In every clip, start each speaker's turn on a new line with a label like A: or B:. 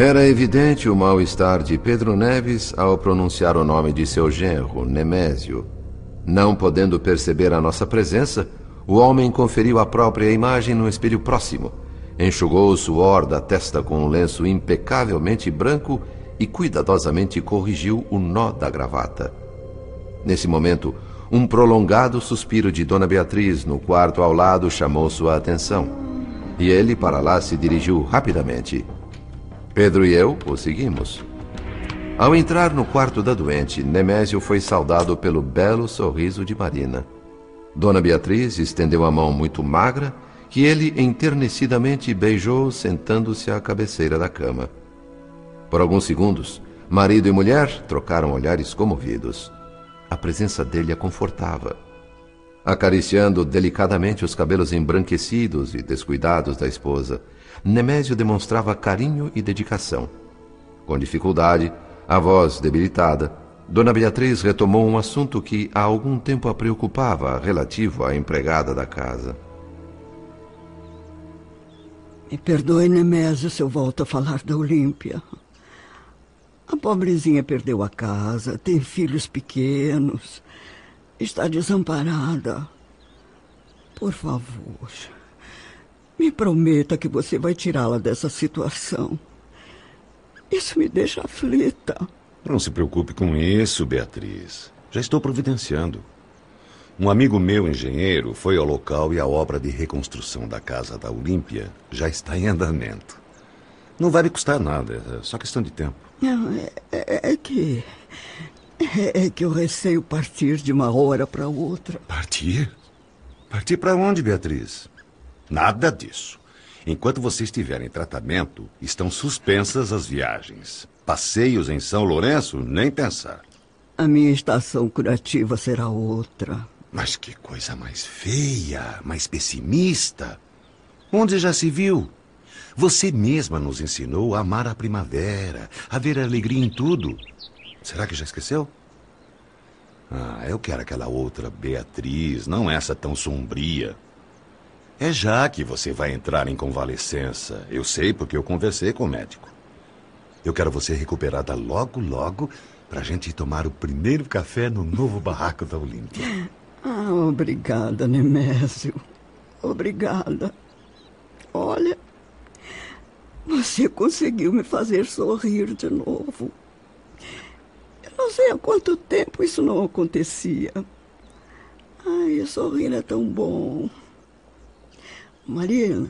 A: Era evidente o mal-estar de Pedro Neves ao pronunciar o nome de seu genro, Nemésio. Não podendo perceber a nossa presença, o homem conferiu a própria imagem no espelho próximo, enxugou o suor da testa com um lenço impecavelmente branco e cuidadosamente corrigiu o nó da gravata. Nesse momento, um prolongado suspiro de Dona Beatriz no quarto ao lado chamou sua atenção. E ele para lá se dirigiu rapidamente. Pedro e eu o seguimos. Ao entrar no quarto da doente, Nemésio foi saudado pelo belo sorriso de Marina. Dona Beatriz estendeu a mão muito magra, que ele enternecidamente beijou sentando-se à cabeceira da cama. Por alguns segundos, marido e mulher trocaram olhares comovidos. A presença dele a confortava. Acariciando delicadamente os cabelos embranquecidos e descuidados da esposa, Nemésio demonstrava carinho e dedicação. Com dificuldade, a voz debilitada, Dona Beatriz retomou um assunto que há algum tempo a preocupava, relativo à empregada da casa.
B: Me perdoe, Nemésio, se eu volto a falar da Olímpia. A pobrezinha perdeu a casa, tem filhos pequenos, está desamparada. Por favor, me prometa que você vai tirá-la dessa situação. Isso me deixa aflita.
C: Não se preocupe com isso, Beatriz. Já estou providenciando. Um amigo meu, engenheiro, foi ao local e a obra de reconstrução da casa da Olímpia já está em andamento. Não vai me custar nada, é só questão de tempo.
B: Não, é, é, é que. É, é que eu receio partir de uma hora para outra.
C: Partir? Partir para onde, Beatriz? Nada disso. Enquanto você estiver em tratamento, estão suspensas as viagens. Passeios em São Lourenço, nem pensar.
B: A minha estação curativa será outra.
C: Mas que coisa mais feia, mais pessimista. Onde já se viu? Você mesma nos ensinou a amar a primavera, a ver alegria em tudo. Será que já esqueceu? Ah, eu quero aquela outra Beatriz, não essa tão sombria. É já que você vai entrar em convalescença. Eu sei porque eu conversei com o médico. Eu quero você recuperada logo, logo, para a gente tomar o primeiro café no novo barraco da Olímpia.
B: Ah, obrigada, Nemésio. Obrigada. Olha, você conseguiu me fazer sorrir de novo. Eu não sei há quanto tempo isso não acontecia. Ai, sorrir é tão bom. Marina,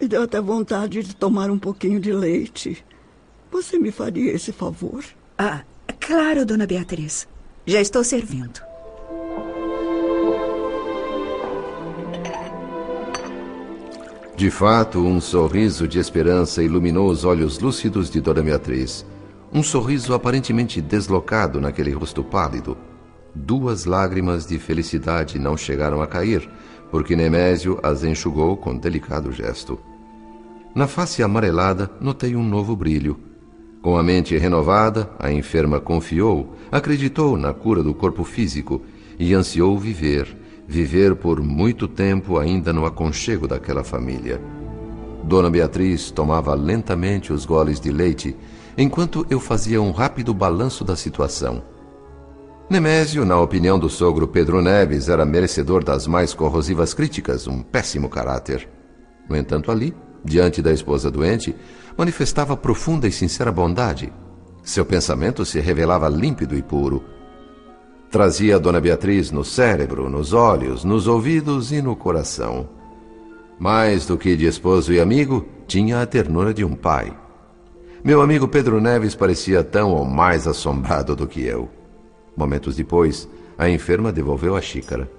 B: me deu até vontade de tomar um pouquinho de leite. Você me faria esse favor?
D: Ah, claro, dona Beatriz. Já estou servindo.
A: De fato, um sorriso de esperança iluminou os olhos lúcidos de Dona Beatriz. Um sorriso aparentemente deslocado naquele rosto pálido. Duas lágrimas de felicidade não chegaram a cair, porque Nemésio as enxugou com delicado gesto. Na face amarelada, notei um novo brilho. Com a mente renovada, a enferma confiou, acreditou na cura do corpo físico e ansiou viver, viver por muito tempo ainda no aconchego daquela família. Dona Beatriz tomava lentamente os goles de leite, enquanto eu fazia um rápido balanço da situação. Nemésio, na opinião do sogro Pedro Neves, era merecedor das mais corrosivas críticas, um péssimo caráter. No entanto, ali, diante da esposa doente, manifestava profunda e sincera bondade. Seu pensamento se revelava límpido e puro. Trazia a Dona Beatriz no cérebro, nos olhos, nos ouvidos e no coração. Mais do que de esposo e amigo, tinha a ternura de um pai. Meu amigo Pedro Neves parecia tão ou mais assombrado do que eu. Momentos depois, a enferma devolveu a xícara.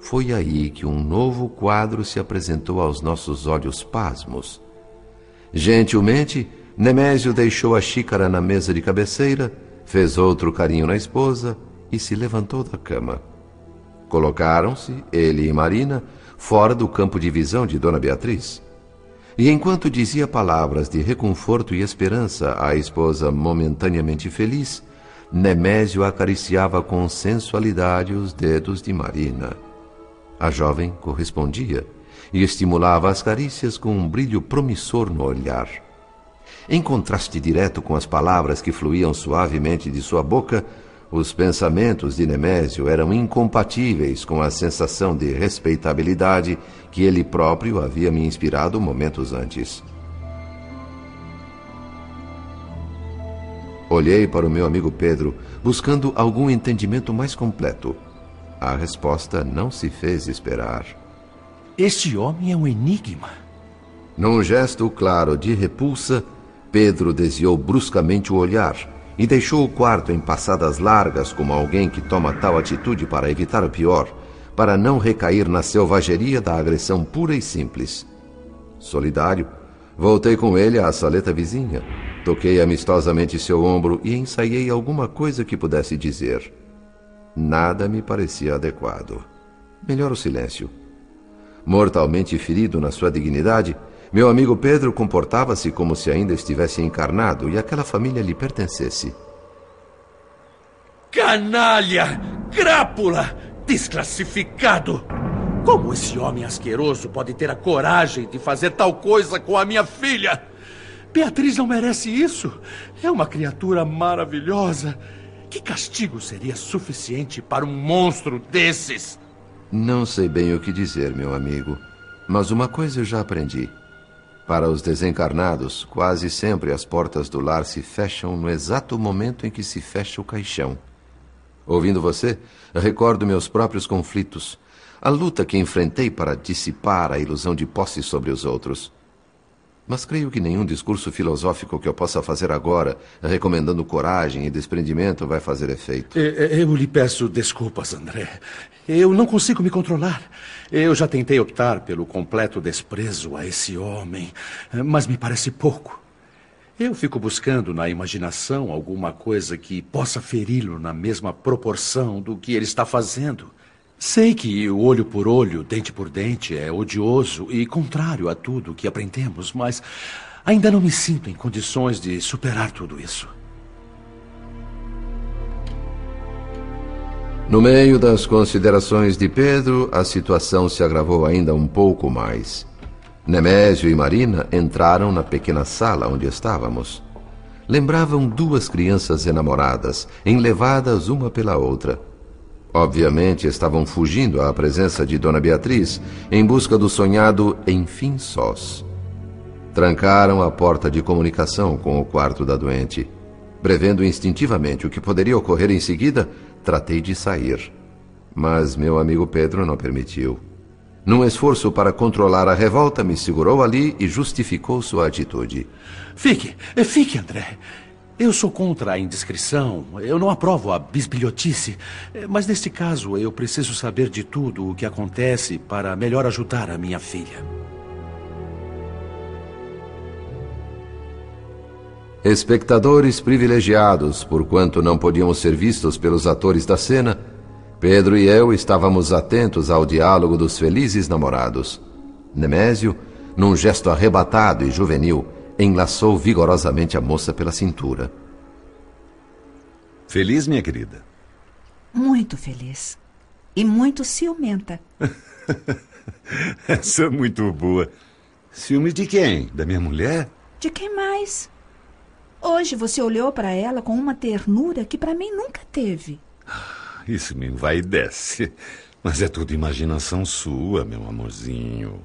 A: Foi aí que um novo quadro se apresentou aos nossos olhos pasmos. Gentilmente, Nemésio deixou a xícara na mesa de cabeceira, fez outro carinho na esposa e se levantou da cama. Colocaram-se, ele e Marina, fora do campo de visão de Dona Beatriz. E enquanto dizia palavras de reconforto e esperança à esposa momentaneamente feliz, Nemésio acariciava com sensualidade os dedos de Marina. A jovem correspondia e estimulava as carícias com um brilho promissor no olhar. Em contraste direto com as palavras que fluíam suavemente de sua boca, os pensamentos de Nemésio eram incompatíveis com a sensação de respeitabilidade que ele próprio havia me inspirado momentos antes. Olhei para o meu amigo Pedro, buscando algum entendimento mais completo. A resposta não se fez esperar.
E: Este homem é um enigma.
A: Num gesto claro de repulsa, Pedro desviou bruscamente o olhar e deixou o quarto em passadas largas, como alguém que toma tal atitude para evitar o pior, para não recair na selvageria da agressão pura e simples. Solidário, voltei com ele à saleta vizinha, toquei amistosamente seu ombro e ensaiei alguma coisa que pudesse dizer. Nada me parecia adequado. Melhor o silêncio. Mortalmente ferido na sua dignidade, meu amigo Pedro comportava-se como se ainda estivesse encarnado e aquela família lhe pertencesse.
E: Canalha! Crápula! Desclassificado! Como esse homem asqueroso pode ter a coragem de fazer tal coisa com a minha filha? Beatriz não merece isso. É uma criatura maravilhosa. Que castigo seria suficiente para um monstro desses?
A: Não sei bem o que dizer, meu amigo. Mas uma coisa eu já aprendi. Para os desencarnados, quase sempre as portas do lar se fecham no exato momento em que se fecha o caixão. Ouvindo você, recordo meus próprios conflitos, a luta que enfrentei para dissipar a ilusão de posse sobre os outros. Mas creio que nenhum discurso filosófico que eu possa fazer agora, recomendando coragem e desprendimento, vai fazer efeito.
E: Eu lhe peço desculpas, André. Eu não consigo me controlar. Eu já tentei optar pelo completo desprezo a esse homem, mas me parece pouco. Eu fico buscando na imaginação alguma coisa que possa feri-lo na mesma proporção do que ele está fazendo. Sei que o olho por olho, dente por dente é odioso e contrário a tudo que aprendemos, mas ainda não me sinto em condições de superar tudo isso.
A: No meio das considerações de Pedro, a situação se agravou ainda um pouco mais. Nemésio e Marina entraram na pequena sala onde estávamos. Lembravam duas crianças enamoradas, enlevadas uma pela outra. Obviamente estavam fugindo à presença de Dona Beatriz, em busca do sonhado enfim sós. Trancaram a porta de comunicação com o quarto da doente. Prevendo instintivamente o que poderia ocorrer em seguida, Tratei de sair, mas meu amigo Pedro não permitiu. Num esforço para controlar a revolta, me segurou ali e justificou sua atitude.
E: Fique, fique, André. Eu sou contra a indiscrição, eu não aprovo a bisbilhotice, mas neste caso eu preciso saber de tudo o que acontece para melhor ajudar a minha filha.
A: Espectadores privilegiados, porquanto não podíamos ser vistos pelos atores da cena, Pedro e eu estávamos atentos ao diálogo dos felizes namorados. Nemésio, num gesto arrebatado e juvenil, enlaçou vigorosamente a moça pela cintura.
C: Feliz, minha querida?
D: Muito feliz. E muito ciumenta.
C: Essa é muito boa. Ciúmes de quem? Da minha mulher?
D: De quem mais? Hoje você olhou para ela com uma ternura que para mim nunca teve.
C: Isso me vai e desce. Mas é tudo imaginação sua, meu amorzinho.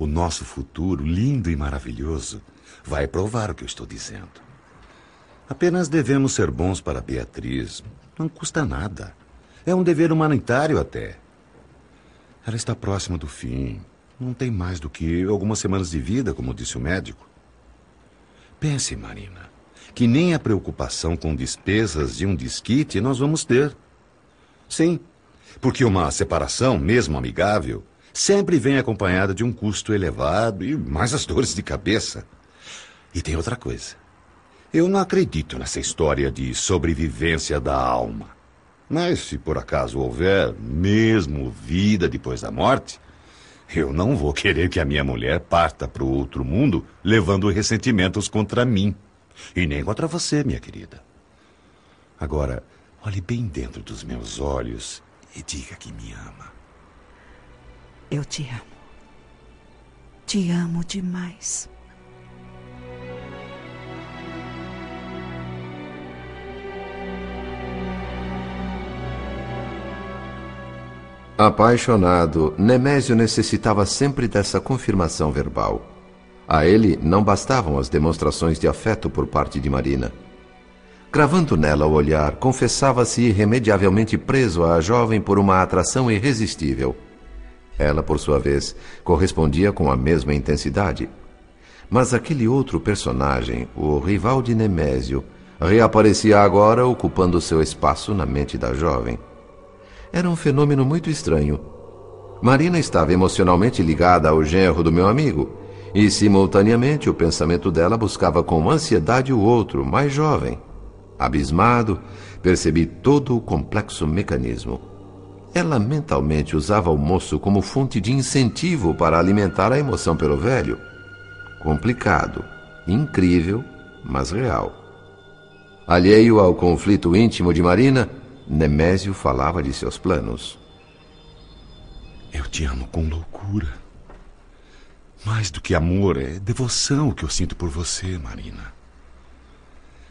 C: O nosso futuro, lindo e maravilhoso, vai provar o que eu estou dizendo. Apenas devemos ser bons para Beatriz. Não custa nada. É um dever humanitário até. Ela está próxima do fim. Não tem mais do que algumas semanas de vida, como disse o médico. Pense, Marina, que nem a preocupação com despesas de um desquite nós vamos ter. Sim, porque uma separação, mesmo amigável, sempre vem acompanhada de um custo elevado e mais as dores de cabeça. E tem outra coisa. Eu não acredito nessa história de sobrevivência da alma. Mas se por acaso houver mesmo vida depois da morte, eu não vou querer que a minha mulher parta para o outro mundo levando ressentimentos contra mim. E nem contra você, minha querida. Agora, olhe bem dentro dos meus olhos e diga que me ama.
D: Eu te amo. Te amo demais.
A: Apaixonado, Nemésio necessitava sempre dessa confirmação verbal. A ele não bastavam as demonstrações de afeto por parte de Marina. Cravando nela o olhar, confessava-se irremediavelmente preso à jovem por uma atração irresistível. Ela, por sua vez, correspondia com a mesma intensidade. Mas aquele outro personagem, o rival de Nemésio, reaparecia agora ocupando seu espaço na mente da jovem. Era um fenômeno muito estranho. Marina estava emocionalmente ligada ao genro do meu amigo, e simultaneamente o pensamento dela buscava com ansiedade o outro, mais jovem. Abismado, percebi todo o complexo mecanismo. Ela mentalmente usava o moço como fonte de incentivo para alimentar a emoção pelo velho. Complicado, incrível, mas real. Alheio ao conflito íntimo de Marina, Nemésio falava de seus planos.
C: Eu te amo com loucura. Mais do que amor, é devoção que eu sinto por você, Marina.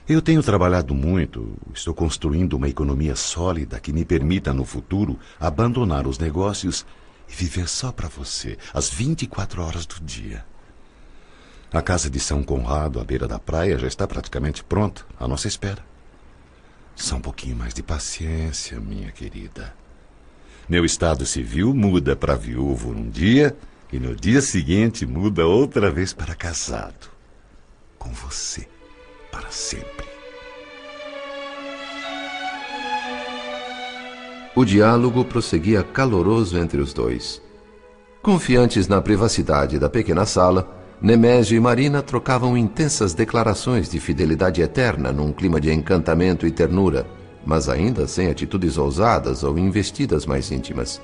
C: Eu tenho trabalhado muito, estou construindo uma economia sólida que me permita no futuro abandonar os negócios e viver só para você, às 24 horas do dia. A casa de São Conrado, à beira da praia, já está praticamente pronta, à nossa espera. Só um pouquinho mais de paciência, minha querida. Meu estado civil muda para viúvo num dia e no dia seguinte muda outra vez para casado. Com você, para sempre.
A: O diálogo prosseguia caloroso entre os dois. Confiantes na privacidade da pequena sala, Nemésio e Marina trocavam intensas declarações de fidelidade eterna num clima de encantamento e ternura, mas ainda sem atitudes ousadas ou investidas mais íntimas.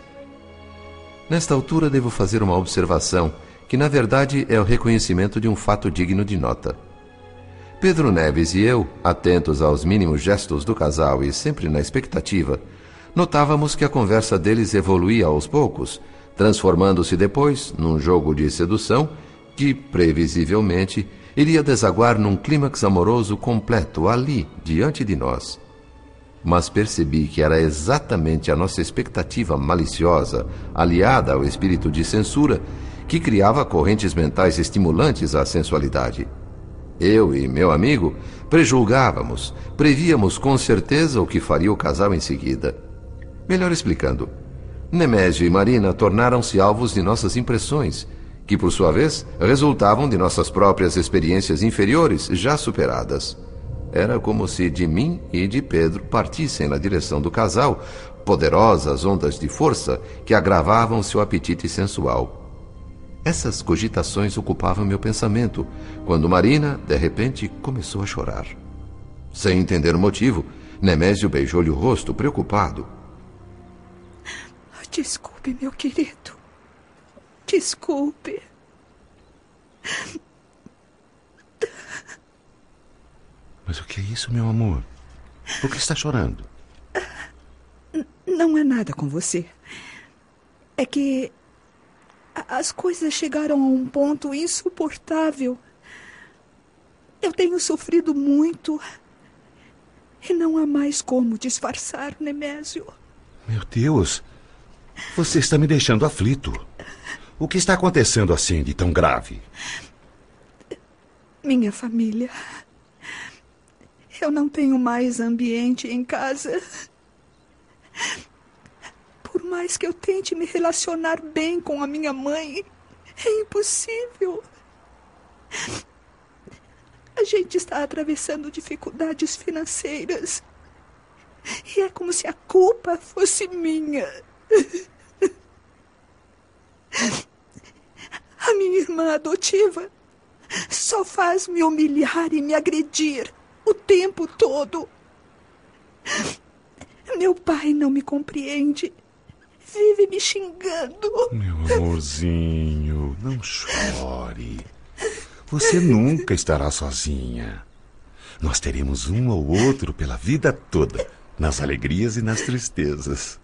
A: Nesta altura devo fazer uma observação que, na verdade, é o reconhecimento de um fato digno de nota. Pedro Neves e eu, atentos aos mínimos gestos do casal e sempre na expectativa, notávamos que a conversa deles evoluía aos poucos, transformando-se depois num jogo de sedução que, previsivelmente, iria desaguar num clímax amoroso completo ali, diante de nós. Mas percebi que era exatamente a nossa expectativa maliciosa, aliada ao espírito de censura, que criava correntes mentais estimulantes à sensualidade. Eu e meu amigo prejulgávamos, prevíamos com certeza o que faria o casal em seguida. Melhor explicando, Nemésio e Marina tornaram-se alvos de nossas impressões que por sua vez resultavam de nossas próprias experiências inferiores já superadas. Era como se de mim e de Pedro partissem na direção do casal poderosas ondas de força que agravavam seu apetite sensual. Essas cogitações ocupavam meu pensamento quando Marina, de repente, começou a chorar. Sem entender o motivo, Nemésio beijou-lhe o rosto, preocupado.
D: Desculpe, meu querido. Desculpe.
C: Mas o que é isso, meu amor? Por que está chorando?
D: Não é nada com você. É que as coisas chegaram a um ponto insuportável. Eu tenho sofrido muito. E não há mais como disfarçar, Nemésio.
C: Meu Deus! Você está me deixando aflito. O que está acontecendo assim de tão grave?
D: Minha família. Eu não tenho mais ambiente em casa. Mais que eu tente me relacionar bem com a minha mãe, é impossível. A gente está atravessando dificuldades financeiras. E é como se a culpa fosse minha. A minha irmã adotiva só faz me humilhar e me agredir o tempo todo. Meu pai não me compreende. Vive me xingando.
C: Meu amorzinho, não chore. Você nunca estará sozinha. Nós teremos um ao outro pela vida toda, nas alegrias e nas tristezas.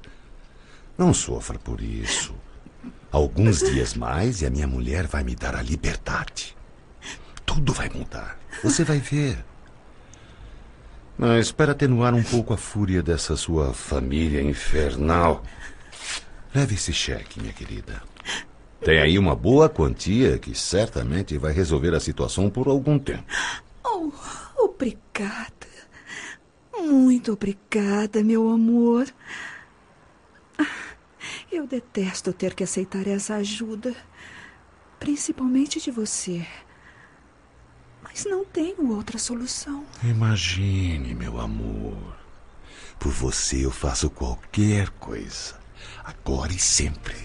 C: Não sofra por isso. Alguns dias mais e a minha mulher vai me dar a liberdade. Tudo vai mudar. Você vai ver. Mas para atenuar um pouco a fúria dessa sua família infernal, Leve esse cheque, minha querida. Tem aí uma boa quantia que certamente vai resolver a situação por algum tempo.
D: Oh, obrigada. Muito obrigada, meu amor. Ah, eu detesto ter que aceitar essa ajuda, principalmente de você. Mas não tenho outra solução.
C: Imagine, meu amor. Por você eu faço qualquer coisa. Agora e sempre.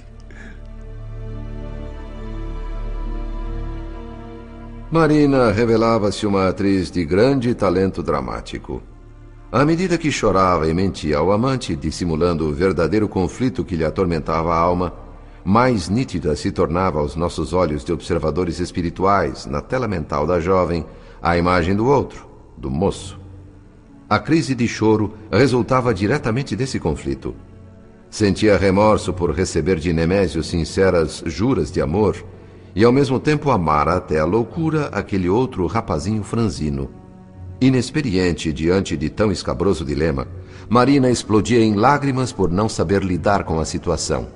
A: Marina revelava-se uma atriz de grande talento dramático. À medida que chorava e mentia ao amante, dissimulando o verdadeiro conflito que lhe atormentava a alma, mais nítida se tornava aos nossos olhos de observadores espirituais, na tela mental da jovem, a imagem do outro, do moço. A crise de choro resultava diretamente desse conflito. Sentia remorso por receber de Nemésio sinceras juras de amor e ao mesmo tempo amara até a loucura aquele outro rapazinho franzino. Inexperiente diante de tão escabroso dilema, Marina explodia em lágrimas por não saber lidar com a situação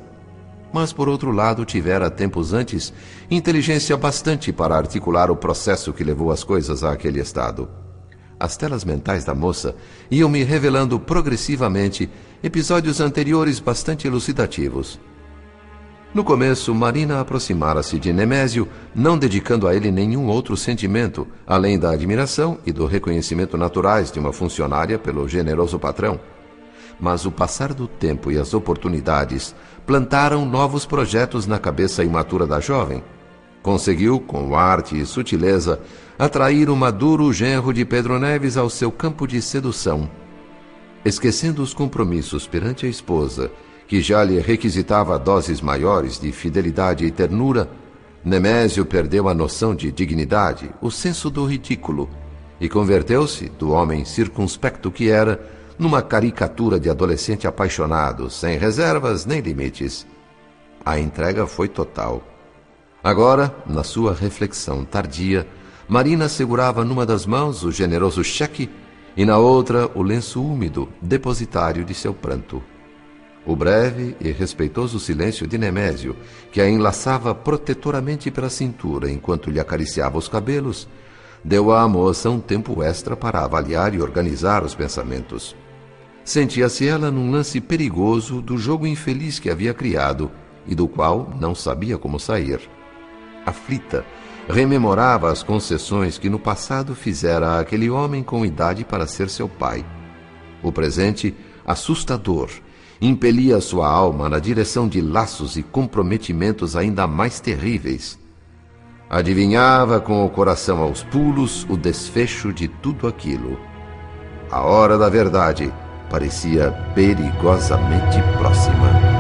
A: mas por outro lado tivera tempos antes inteligência bastante para articular o processo que levou as coisas àquele estado. As telas mentais da moça iam me revelando progressivamente episódios anteriores bastante elucidativos. No começo, Marina aproximara-se de Nemésio, não dedicando a ele nenhum outro sentimento, além da admiração e do reconhecimento naturais de uma funcionária pelo generoso patrão. Mas o passar do tempo e as oportunidades plantaram novos projetos na cabeça imatura da jovem. Conseguiu, com arte e sutileza, atrair o maduro genro de Pedro Neves ao seu campo de sedução. Esquecendo os compromissos perante a esposa, que já lhe requisitava doses maiores de fidelidade e ternura, Nemésio perdeu a noção de dignidade, o senso do ridículo, e converteu-se, do homem circunspecto que era, numa caricatura de adolescente apaixonado, sem reservas nem limites. A entrega foi total. Agora, na sua reflexão tardia, Marina segurava numa das mãos o generoso cheque e na outra o lenço úmido, depositário de seu pranto. O breve e respeitoso silêncio de Nemésio, que a enlaçava protetoramente pela cintura enquanto lhe acariciava os cabelos, deu à moça um tempo extra para avaliar e organizar os pensamentos. Sentia-se ela num lance perigoso do jogo infeliz que havia criado e do qual não sabia como sair. Aflita, rememorava as concessões que no passado fizera àquele homem com idade para ser seu pai. O presente, assustador, impelia sua alma na direção de laços e comprometimentos ainda mais terríveis. Adivinhava com o coração aos pulos o desfecho de tudo aquilo. A hora da verdade parecia perigosamente próxima.